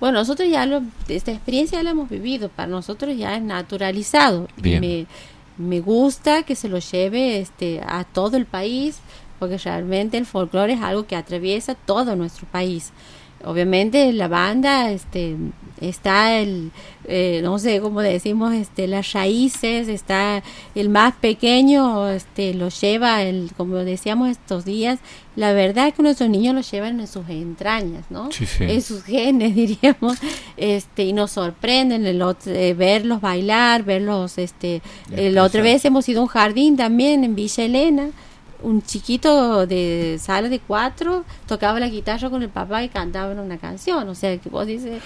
Bueno, nosotros ya lo, esta experiencia ya la hemos vivido, para nosotros ya es naturalizado. Bien. Me, me gusta que se lo lleve este, a todo el país, porque realmente el folclore es algo que atraviesa todo nuestro país. Obviamente la banda este, está el, eh, no sé cómo decimos, este, las raíces, está el más pequeño, este, lo lleva, el, como decíamos estos días, la verdad es que nuestros niños lo llevan en sus entrañas, ¿no? Sí, sí. En sus genes, diríamos, este, y nos sorprenden el ot- eh, verlos bailar, verlos, este, eh, la otra vez hemos ido a un jardín también en Villa Elena, un chiquito de sala de cuatro tocaba la guitarra con el papá y cantaban una canción, o sea que vos dices,